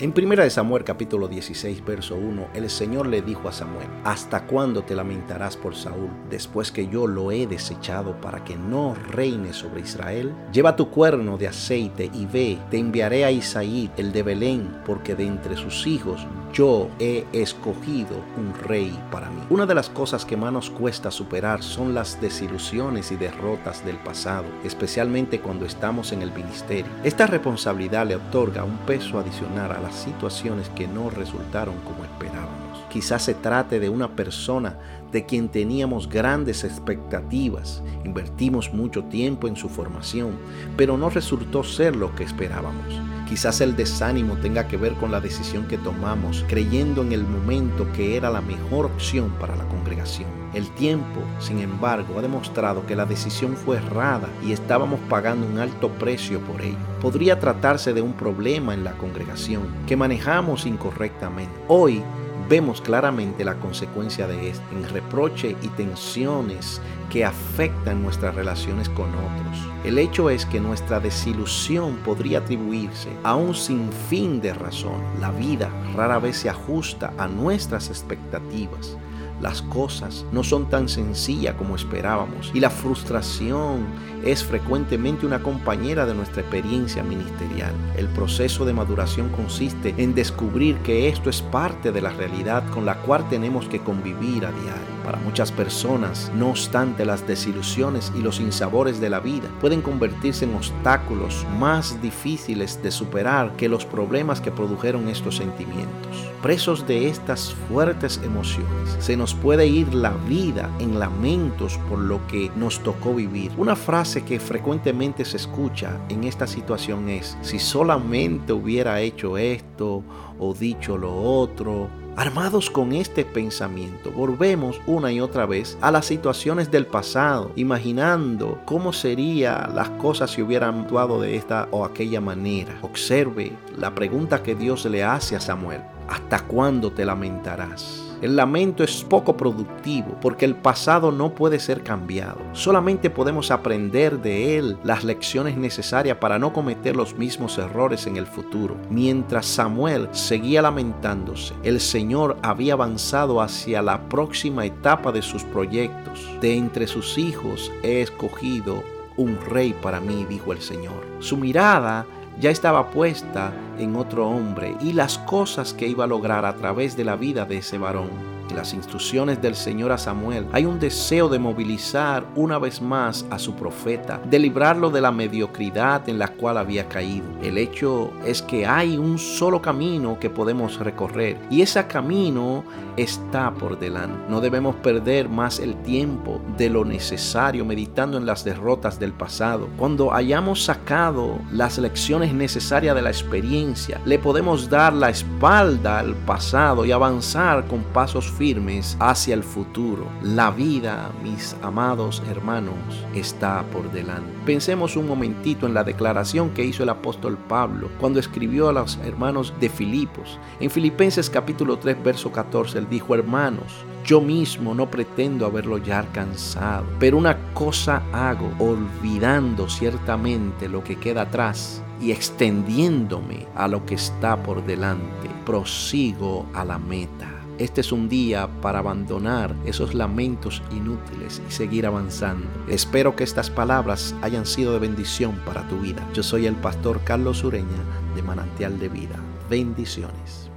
En 1 Samuel capítulo 16 verso 1, el Señor le dijo a Samuel, ¿hasta cuándo te lamentarás por Saúl después que yo lo he desechado para que no reine sobre Israel? Lleva tu cuerno de aceite y ve, te enviaré a Isaí, el de Belén, porque de entre sus hijos yo he escogido un rey para mí. Una de las cosas que más nos cuesta superar son las desilusiones y derrotas del pasado, especialmente cuando estamos en el ministerio. Esta responsabilidad le otorga un peso adicional a la situaciones que no resultaron como esperábamos. Quizás se trate de una persona de quien teníamos grandes expectativas, invertimos mucho tiempo en su formación, pero no resultó ser lo que esperábamos. Quizás el desánimo tenga que ver con la decisión que tomamos, creyendo en el momento que era la mejor opción para la congregación. El tiempo, sin embargo, ha demostrado que la decisión fue errada y estábamos pagando un alto precio por ello. Podría tratarse de un problema en la congregación que manejamos incorrectamente. Hoy vemos claramente la consecuencia de esto en reproche y tensiones que afectan nuestras relaciones con otros. El hecho es que nuestra desilusión podría atribuirse a un sinfín de razón. La vida rara vez se ajusta a nuestras expectativas las cosas no son tan sencillas como esperábamos y la frustración es frecuentemente una compañera de nuestra experiencia ministerial. El proceso de maduración consiste en descubrir que esto es parte de la realidad con la cual tenemos que convivir a diario. Para muchas personas, no obstante las desilusiones y los insabores de la vida, pueden convertirse en obstáculos más difíciles de superar que los problemas que produjeron estos sentimientos. Presos de estas fuertes emociones, se nos puede ir la vida en lamentos por lo que nos tocó vivir. Una frase que frecuentemente se escucha en esta situación es, si solamente hubiera hecho esto o dicho lo otro, Armados con este pensamiento, volvemos una y otra vez a las situaciones del pasado, imaginando cómo serían las cosas si hubieran actuado de esta o aquella manera. Observe la pregunta que Dios le hace a Samuel. ¿Hasta cuándo te lamentarás? El lamento es poco productivo porque el pasado no puede ser cambiado. Solamente podemos aprender de él las lecciones necesarias para no cometer los mismos errores en el futuro. Mientras Samuel seguía lamentándose, el Señor había avanzado hacia la próxima etapa de sus proyectos. De entre sus hijos he escogido un rey para mí, dijo el Señor. Su mirada ya estaba puesta en otro hombre y las cosas que iba a lograr a través de la vida de ese varón en las instrucciones del Señor a Samuel, hay un deseo de movilizar una vez más a su profeta, de librarlo de la mediocridad en la cual había caído. El hecho es que hay un solo camino que podemos recorrer y ese camino está por delante. No debemos perder más el tiempo de lo necesario meditando en las derrotas del pasado. Cuando hayamos sacado las lecciones necesarias de la experiencia, le podemos dar la espalda al pasado y avanzar con pasos firmes hacia el futuro. La vida, mis amados hermanos, está por delante. Pensemos un momentito en la declaración que hizo el apóstol Pablo cuando escribió a los hermanos de Filipos. En Filipenses capítulo 3, verso 14, él dijo, hermanos, yo mismo no pretendo haberlo ya alcanzado, pero una cosa hago, olvidando ciertamente lo que queda atrás y extendiéndome a lo que está por delante, prosigo a la meta este es un día para abandonar esos lamentos inútiles y seguir avanzando. Espero que estas palabras hayan sido de bendición para tu vida. Yo soy el pastor Carlos Ureña de Manantial de Vida. Bendiciones.